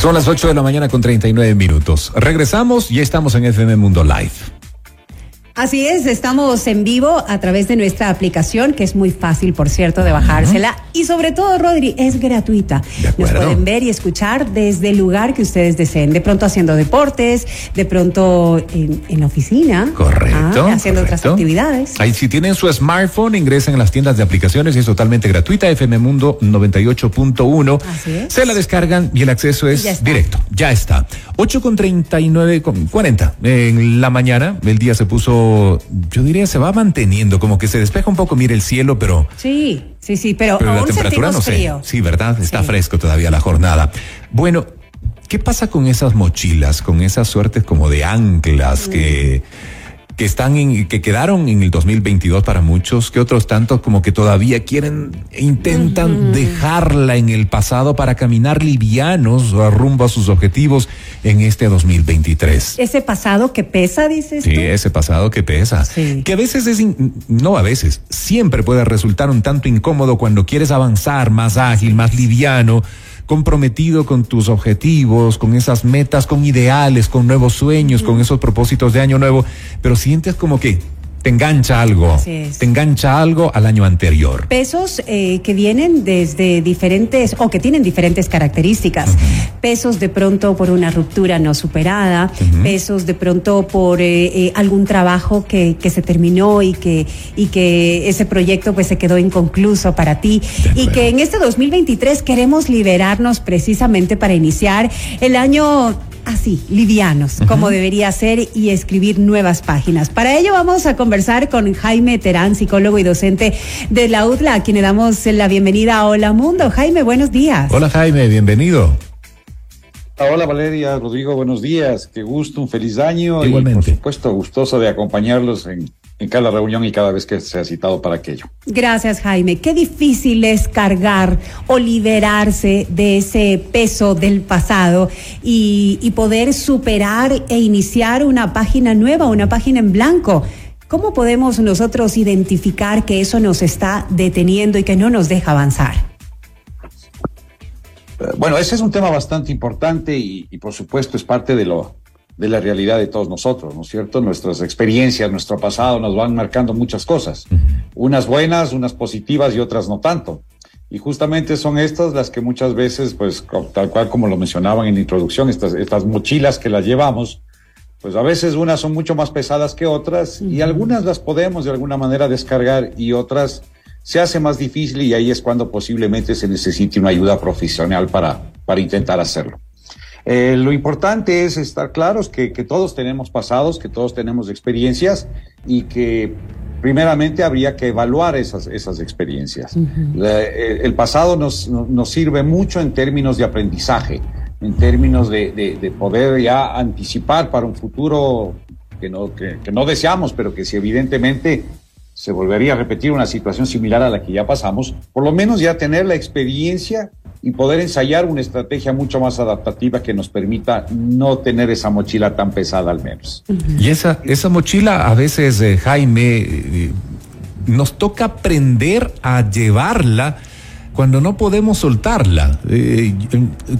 Son las 8 de la mañana con 39 minutos. Regresamos y estamos en FM Mundo Live. Así es, estamos en vivo a través de nuestra aplicación, que es muy fácil, por cierto, de bajársela. Y sobre todo, Rodri, es gratuita. Nos pueden ver y escuchar desde el lugar que ustedes deseen. De pronto haciendo deportes, de pronto en, la oficina. Correcto. Ah, haciendo otras actividades. Ahí, si tienen su smartphone, ingresen a las tiendas de aplicaciones y es totalmente gratuita. FM Mundo 98.1. Así es. Se la descargan y el acceso es directo. Ya está. 8 con 39, con 40. En la mañana, el día se puso yo diría, se va manteniendo, como que se despeja un poco, mire el cielo, pero... Sí, sí, sí, pero, la temperatura no sé. Sí, ¿verdad? Está fresco todavía la jornada. Bueno, ¿qué pasa con esas mochilas, con esas suertes como de anclas que que están en, que quedaron en el 2022 para muchos, que otros tantos como que todavía quieren e intentan dejarla en el pasado para caminar livianos rumbo a sus objetivos en este 2023. Ese pasado que pesa, dices. Sí, ese pasado que pesa. Que a veces es, no a veces, siempre puede resultar un tanto incómodo cuando quieres avanzar más ágil, más liviano comprometido con tus objetivos, con esas metas, con ideales, con nuevos sueños, con esos propósitos de año nuevo, pero sientes como que te engancha algo, te engancha algo al año anterior. Pesos eh, que vienen desde diferentes o que tienen diferentes características. Pesos de pronto por una ruptura no superada, pesos de pronto por eh, eh, algún trabajo que, que, se terminó y que, y que ese proyecto pues se quedó inconcluso para ti. Y que en este 2023 queremos liberarnos precisamente para iniciar el año así, livianos, como debería ser, y escribir nuevas páginas. Para ello vamos a conversar con Jaime Terán, psicólogo y docente de la UTLA, a quien le damos la bienvenida a Hola Mundo. Jaime, buenos días. Hola Jaime, bienvenido. Hola Valeria, Rodrigo, buenos días. Qué gusto, un feliz año. Igualmente. Y por supuesto, gustoso de acompañarlos en en cada reunión y cada vez que se ha citado para aquello. Gracias, Jaime. Qué difícil es cargar o liberarse de ese peso del pasado y, y poder superar e iniciar una página nueva, una página en blanco. ¿Cómo podemos nosotros identificar que eso nos está deteniendo y que no nos deja avanzar? Eh, bueno, ese es un tema bastante importante y, y por supuesto es parte de lo, de la realidad de todos nosotros, ¿no es cierto? Nuestras experiencias, nuestro pasado nos van marcando muchas cosas, unas buenas, unas positivas y otras no tanto. Y justamente son estas las que muchas veces, pues tal cual como lo mencionaban en la introducción, estas, estas mochilas que las llevamos, pues a veces unas son mucho más pesadas que otras y algunas las podemos de alguna manera descargar y otras se hace más difícil y ahí es cuando posiblemente se necesite una ayuda profesional para, para intentar hacerlo. Eh, lo importante es estar claros que, que, todos tenemos pasados, que todos tenemos experiencias y que primeramente habría que evaluar esas, esas experiencias. Eh, el pasado nos, nos, sirve mucho en términos de aprendizaje, en términos de, de, de poder ya anticipar para un futuro que no, que, que no deseamos, pero que si evidentemente se volvería a repetir una situación similar a la que ya pasamos, por lo menos ya tener la experiencia y poder ensayar una estrategia mucho más adaptativa que nos permita no tener esa mochila tan pesada al menos. Y esa, esa mochila a veces, eh, Jaime, eh, nos toca aprender a llevarla cuando no podemos soltarla. Eh,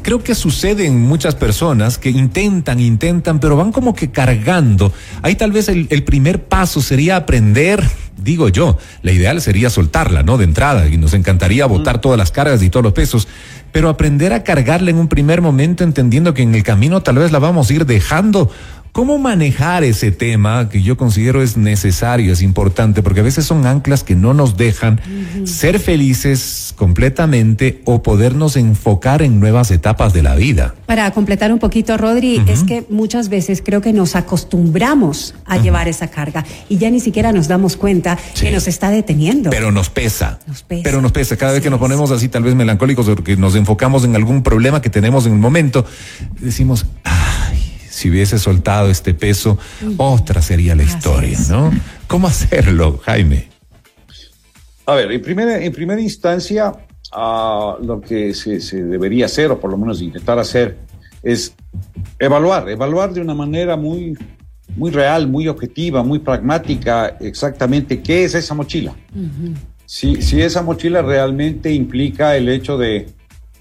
creo que sucede en muchas personas que intentan, intentan, pero van como que cargando. Ahí tal vez el, el, primer paso sería aprender, digo yo, la ideal sería soltarla, ¿no? De entrada, y nos encantaría botar todas las cargas y todos los pesos, pero aprender a cargarla en un primer momento entendiendo que en el camino tal vez la vamos a ir dejando ¿Cómo manejar ese tema que yo considero es necesario, es importante, porque a veces son anclas que no nos dejan ser felices completamente o podernos enfocar en nuevas etapas de la vida? Para completar un poquito, Rodri, es que muchas veces creo que nos acostumbramos a llevar esa carga y ya ni siquiera nos damos cuenta que nos está deteniendo. Pero nos pesa. Nos pesa. Pero nos pesa. Cada vez que nos ponemos así tal vez melancólicos o que nos enfocamos en algún problema que tenemos en un momento, decimos, ay si hubiese soltado este peso, otra sería la historia, ¿no? ¿Cómo hacerlo, Jaime? A ver, en primera, en primera instancia, uh, lo que se, se, debería hacer, o por lo menos intentar hacer, es evaluar, evaluar de una manera muy, muy real, muy objetiva, muy pragmática, exactamente qué es esa mochila. si, si esa mochila realmente implica el hecho de,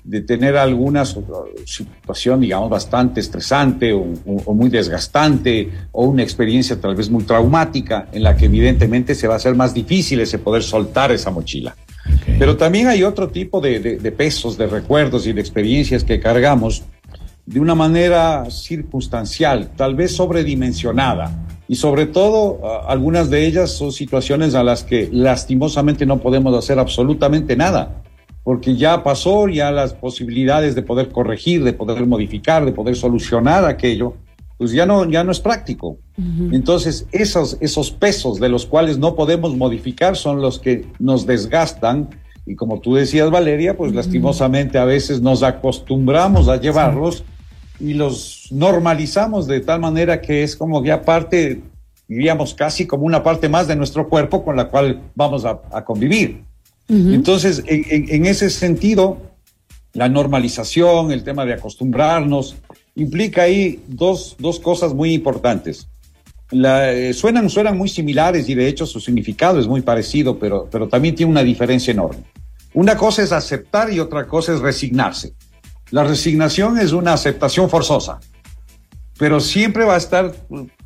de tener alguna situación, digamos, bastante estresante o, muy desgastante o una experiencia tal vez muy traumática en la que evidentemente se va a hacer más difícil ese poder soltar esa mochila. Pero también hay otro tipo de, de, pesos, de recuerdos y de experiencias que cargamos de una manera circunstancial, tal vez sobredimensionada. Y sobre todo, algunas de ellas son situaciones a las que lastimosamente no podemos hacer absolutamente nada porque ya pasó, ya las posibilidades de poder corregir, de poder modificar, de poder solucionar aquello, pues ya no, ya no es práctico. Entonces, esos, esos pesos de los cuales no podemos modificar son los que nos desgastan. Y como tú decías, Valeria, pues lastimosamente a veces nos acostumbramos a llevarlos y los normalizamos de tal manera que es como ya parte, diríamos casi como una parte más de nuestro cuerpo con la cual vamos a convivir. Entonces, en, ese sentido, la normalización, el tema de acostumbrarnos, implica ahí dos, cosas muy importantes. Eh, suenan, suenan muy similares y de hecho su significado es muy parecido, pero, pero también tiene una diferencia enorme. Una cosa es aceptar y otra cosa es resignarse. La resignación es una aceptación forzosa, pero siempre va a estar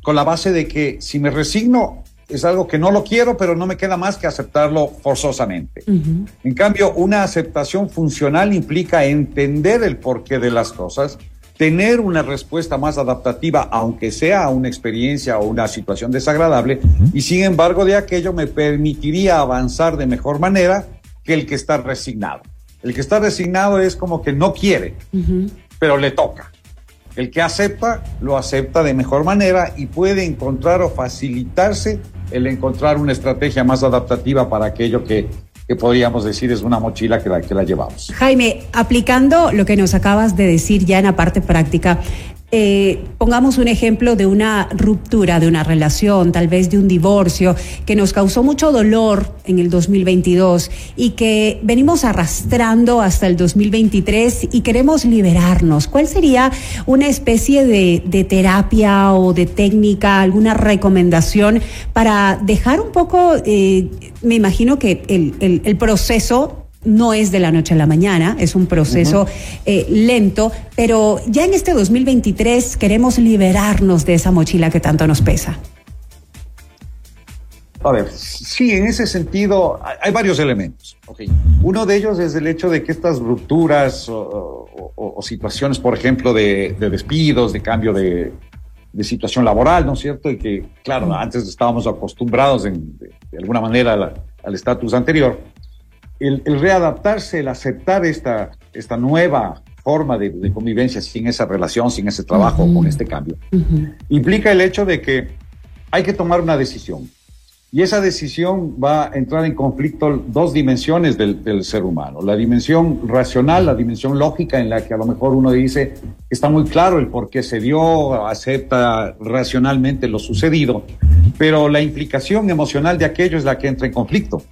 con la base de que si me resigno, es algo que no lo quiero, pero no me queda más que aceptarlo forzosamente. En cambio, una aceptación funcional implica entender el porqué de las cosas, tener una respuesta más adaptativa, aunque sea una experiencia o una situación desagradable, y sin embargo de aquello me permitiría avanzar de mejor manera que el que está resignado. El que está resignado es como que no quiere, pero le toca. El que acepta, lo acepta de mejor manera y puede encontrar o facilitarse el encontrar una estrategia más adaptativa para aquello que, podríamos decir es una mochila que la, que la llevamos. Jaime, aplicando lo que nos acabas de decir ya en la parte práctica, eh, pongamos un ejemplo de una ruptura de una relación, tal vez de un divorcio, que nos causó mucho dolor en el 2022 y que venimos arrastrando hasta el 2023 y queremos liberarnos. ¿Cuál sería una especie de, terapia o de técnica, alguna recomendación para dejar un poco, eh, me imagino que el, el proceso no es de la noche a la mañana, es un proceso eh, lento, pero ya en este 2023 queremos liberarnos de esa mochila que tanto nos pesa. A ver, sí, en ese sentido hay varios elementos. Uno de ellos es el hecho de que estas rupturas o, situaciones, por ejemplo, de, despidos, de cambio de, situación laboral, ¿no es cierto? Y que, claro, antes estábamos acostumbrados de, alguna manera al estatus anterior el, readaptarse, el aceptar esta, esta nueva forma de, convivencia sin esa relación, sin ese trabajo, con este cambio, implica el hecho de que hay que tomar una decisión. Y esa decisión va a entrar en conflicto dos dimensiones del, del, ser humano. La dimensión racional, la dimensión lógica, en la que a lo mejor uno dice, está muy claro el por qué se dio, acepta racionalmente lo sucedido, pero la implicación emocional de aquello es la que entra en conflicto.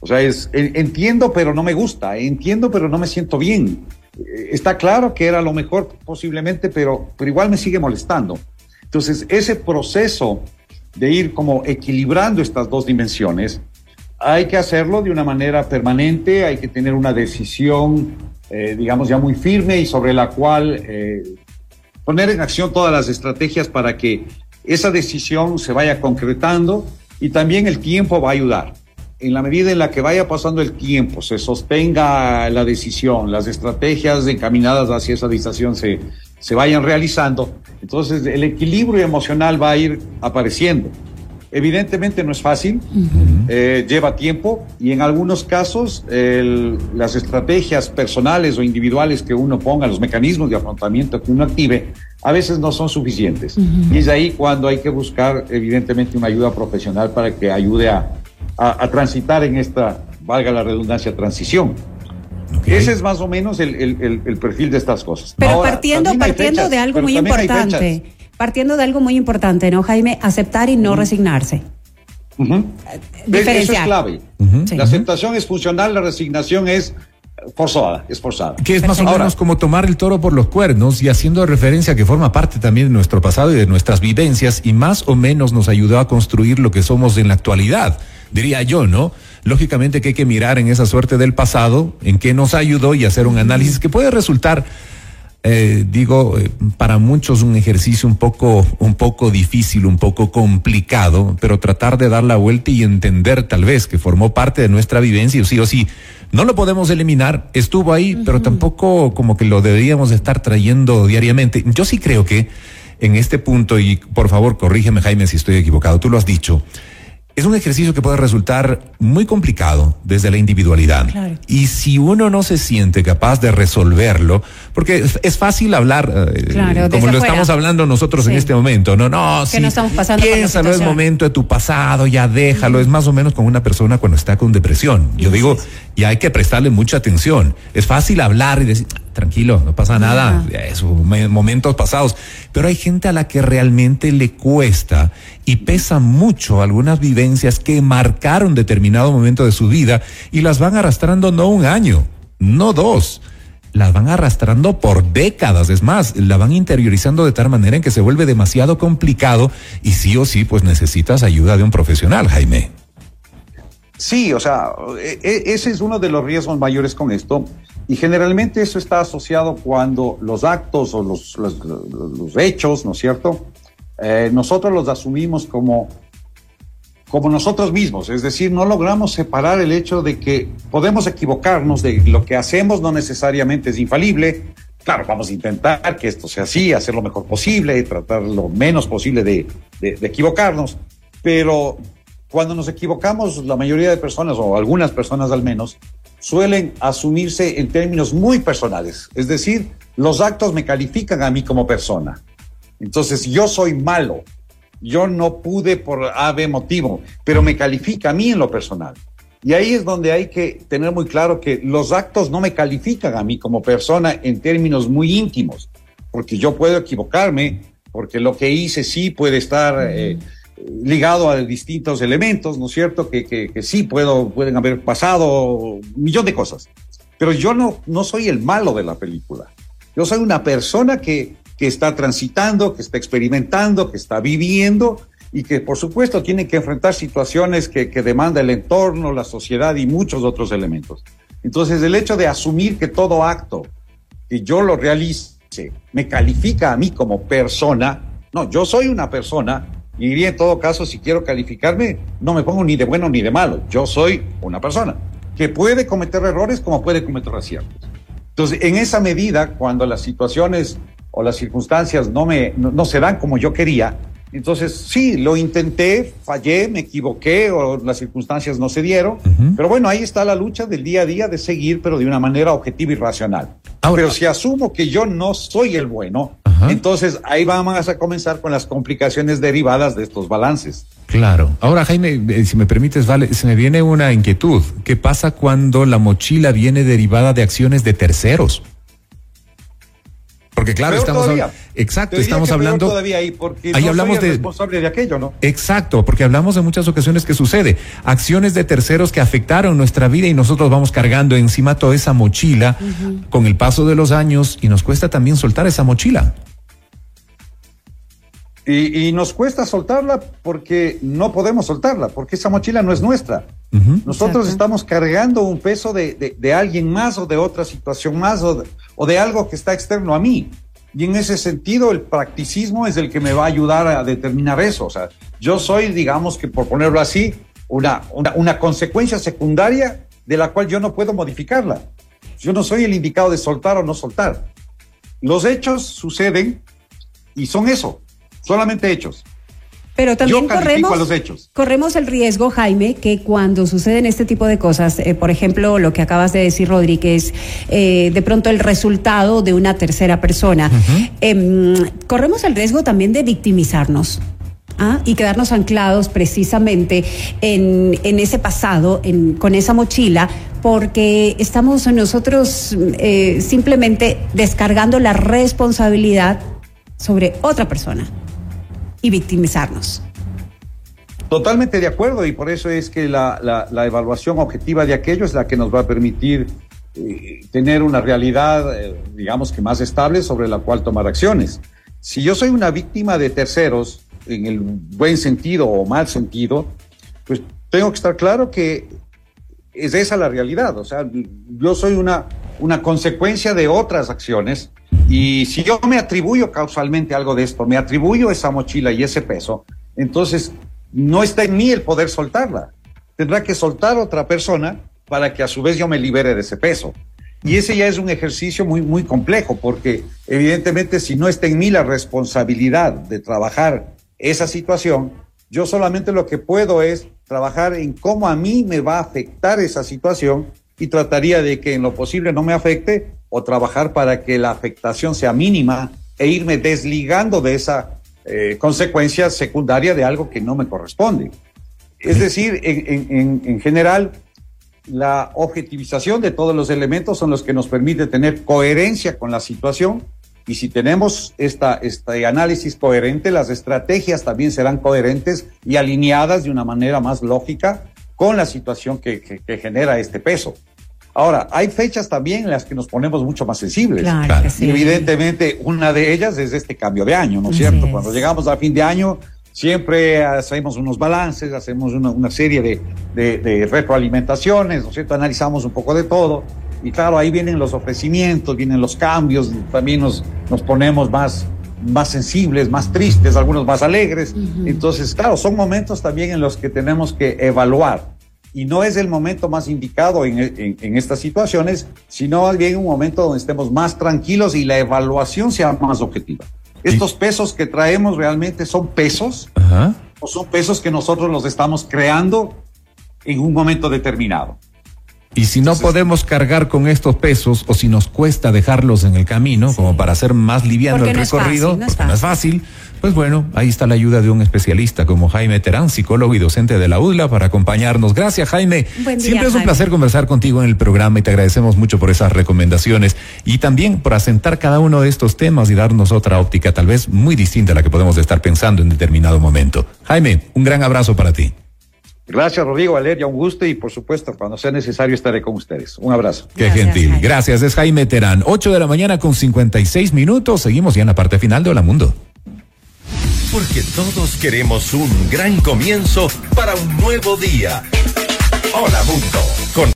O sea, es, entiendo, pero no me gusta, entiendo, pero no me siento bien. Eh, está claro que era lo mejor posiblemente, pero, pero igual me sigue molestando. Entonces, ese proceso de ir como equilibrando estas dos dimensiones, hay que hacerlo de una manera permanente, hay que tener una decisión, eh, digamos, ya muy firme y sobre la cual eh, poner en acción todas las estrategias para que esa decisión se vaya concretando y también el tiempo va a ayudar en la medida en la que vaya pasando el tiempo, se sostenga la decisión, las estrategias encaminadas hacia esa decisión se, se vayan realizando, entonces el equilibrio emocional va a ir apareciendo. Evidentemente no es fácil, eh, lleva tiempo y en algunos casos las estrategias personales o individuales que uno ponga, los mecanismos de afrontamiento que uno active, a veces no son suficientes. Y es ahí cuando hay que buscar evidentemente una ayuda profesional para que ayude a, a, transitar en esta, valga la redundancia, transición. Ese es más o menos el, perfil de estas cosas. Pero partiendo, partiendo de algo muy importante, partiendo de algo muy importante, ¿no, Jaime? Aceptar y no resignarse. Eso es clave. La aceptación es funcional, la resignación es forzada, es forzada. Que es más o menos como tomar el toro por los cuernos y haciendo referencia que forma parte también de nuestro pasado y de nuestras vivencias y más o menos nos ayudó a construir lo que somos en la actualidad, diría yo, ¿no? Lógicamente que hay que mirar en esa suerte del pasado, en qué nos ayudó y hacer un análisis que puede resultar eh, digo, eh, para muchos un ejercicio un poco, un poco difícil, un poco complicado, pero tratar de dar la vuelta y entender tal vez que formó parte de nuestra vivencia, o sí o sí, no lo podemos eliminar, estuvo ahí, pero tampoco como que lo deberíamos estar trayendo diariamente. Yo sí creo que en este punto, y por favor corrígeme Jaime si estoy equivocado, tú lo has dicho, es un ejercicio que puede resultar muy complicado desde la individualidad. Y si uno no se siente capaz de resolverlo, porque es, fácil hablar, eh, como lo estamos hablando nosotros en este momento, no, no, sí, no estamos pasando piénsalo, es momento de tu pasado, ya déjalo, es más o menos como una persona cuando está con depresión. Yo digo, y hay que prestarle mucha atención. Es fácil hablar y decir, tranquilo, no pasa nada, es momentos pasados, pero hay gente a la que realmente le cuesta y pesa mucho algunas vivencias que marcaron determinado momento de su vida y las van arrastrando no un año, no dos, las van arrastrando por décadas, es más, la van interiorizando de tal manera en que se vuelve demasiado complicado y sí o sí pues necesitas ayuda de un profesional, Jaime. Sí, o sea, e, e, ese es uno de los riesgos mayores con esto. Y generalmente eso está asociado cuando los actos o los, los, hechos, ¿no es cierto? Eh, nosotros los asumimos como, como nosotros mismos. Es decir, no logramos separar el hecho de que podemos equivocarnos, de lo que hacemos no necesariamente es infalible. Claro, vamos a intentar que esto sea así, hacer lo mejor posible, tratar lo menos posible de, de equivocarnos. Pero cuando nos equivocamos, la mayoría de personas, o algunas personas al menos, suelen asumirse en términos muy personales. Es decir, los actos me califican a mí como persona. Entonces, yo soy malo. Yo no pude por ave motivo, pero me califica a mí en lo personal. Y ahí es donde hay que tener muy claro que los actos no me califican a mí como persona en términos muy íntimos, porque yo puedo equivocarme, porque lo que hice sí puede estar eh, ligado a distintos elementos, ¿no es cierto? Que, que, sí puedo, pueden haber pasado un millón de cosas. Pero yo no, no soy el malo de la película. Yo soy una persona que, que está transitando, que está experimentando, que está viviendo y que por supuesto tiene que enfrentar situaciones que, que demanda el entorno, la sociedad y muchos otros elementos. Entonces el hecho de asumir que todo acto que yo lo realice me califica a mí como persona, no, yo soy una persona y diría en todo caso, si quiero calificarme, no me pongo ni de bueno ni de malo. Yo soy una persona que puede cometer errores como puede cometer aciertos. Entonces, en esa medida, cuando las situaciones o las circunstancias no, me, no, se dan como yo quería, entonces sí, lo intenté, fallé, me equivoqué o las circunstancias no se dieron, pero bueno, ahí está la lucha del día a día de seguir, pero de una manera objetiva y racional. pero si asumo que yo no soy el bueno, entonces ahí vamos a comenzar con las complicaciones derivadas de estos balances. Claro. Ahora, Jaime, eh, si me permites, vale, se me viene una inquietud. ¿Qué pasa cuando la mochila viene derivada de acciones de terceros? Porque claro, estamos hablando, exacto, estamos hablando todavía ahí porque ahí hablamos de responsable de aquello, ¿no? Exacto, porque hablamos de muchas ocasiones que sucede, acciones de terceros que afectaron nuestra vida y nosotros vamos cargando encima toda esa mochila con el paso de los años y nos cuesta también soltar esa mochila. Y, nos cuesta soltarla porque no podemos soltarla, porque esa mochila no es nuestra. Nosotros estamos cargando un peso de, de, alguien más o de otra situación más o de, o de algo que está externo a mí. Y en ese sentido, el practicismo es el que me va a ayudar a determinar eso. O sea, yo soy, digamos que por ponerlo así, una, una, una consecuencia secundaria de la cual yo no puedo modificarla. Yo no soy el indicado de soltar o no soltar. Los hechos suceden y son eso, solamente hechos. Pero también corremos, corremos el riesgo, Jaime, que cuando suceden este tipo de cosas, eh, por ejemplo, lo que acabas de decir, Rodríguez, eh, de pronto el resultado de una tercera persona, em, corremos el riesgo también de victimizarnos. ¿ah? y quedarnos anclados precisamente en, en ese pasado, en, con esa mochila, porque estamos nosotros eh, simplemente descargando la responsabilidad sobre otra persona y victimizarnos. Totalmente de acuerdo y por eso es que la, la, evaluación objetiva de aquello es la que nos va a permitir eh, tener una realidad, eh, digamos que más estable sobre la cual tomar acciones. Si yo soy una víctima de terceros, en el buen sentido o mal sentido, pues tengo que estar claro que es esa la realidad. O sea, yo soy una, una consecuencia de otras acciones y si yo me atribuyo causalmente algo de esto, me atribuyo esa mochila y ese peso, entonces no está en mí el poder soltarla. Tendrá que soltar otra persona para que a su vez yo me libere de ese peso. Y ese ya es un ejercicio muy, muy complejo, porque evidentemente si no está en mí la responsabilidad de trabajar esa situación, yo solamente lo que puedo es trabajar en cómo a mí me va a afectar esa situación y trataría de que en lo posible no me afecte o trabajar para que la afectación sea mínima e irme desligando de esa eh, consecuencia secundaria de algo que no me corresponde. Es decir, en, en general, la objetivización de todos los elementos son los que nos permite tener coherencia con la situación y si tenemos esta, este análisis coherente, las estrategias también serán coherentes y alineadas de una manera más lógica con la situación que, que, genera este peso. Ahora, hay fechas también en las que nos ponemos mucho más sensibles. Claro, sí. Evidentemente, una de ellas es este cambio de año, ¿no es cierto? Cuando llegamos a fin de año, siempre hacemos unos balances, hacemos una, una serie de, de, de, retroalimentaciones, ¿no es cierto? Analizamos un poco de todo. Y claro, ahí vienen los ofrecimientos, vienen los cambios, también nos, nos ponemos más, más sensibles, más tristes, algunos más alegres. Uh -huh. Entonces, claro, son momentos también en los que tenemos que evaluar. Y no es el momento más indicado en, en, en estas situaciones, sino más bien un momento donde estemos más tranquilos y la evaluación sea más objetiva. Estos pesos que traemos realmente son pesos -huh. o son pesos que nosotros los estamos creando en un momento determinado. Y si no podemos cargar con estos pesos o si nos cuesta dejarlos en el camino, sí. como para hacer más liviano porque el no recorrido, fácil, no porque no es fácil, pues bueno, ahí está la ayuda de un especialista como Jaime Terán, psicólogo y docente de la UDLA, para acompañarnos. Gracias, Jaime. Buen día, Siempre es un Jaime. placer conversar contigo en el programa y te agradecemos mucho por esas recomendaciones y también por asentar cada uno de estos temas y darnos otra óptica tal vez muy distinta a la que podemos estar pensando en determinado momento. Jaime, un gran abrazo para ti. Gracias, Rodrigo, Valeria, un gusto y por supuesto, cuando sea necesario estaré con ustedes. Un abrazo. Qué Gracias, gentil. Jaime. Gracias, es Jaime Terán. 8 de la mañana con 56 minutos. Seguimos ya en la parte final de Hola Mundo. Porque todos queremos un gran comienzo para un nuevo día. Hola Mundo. Con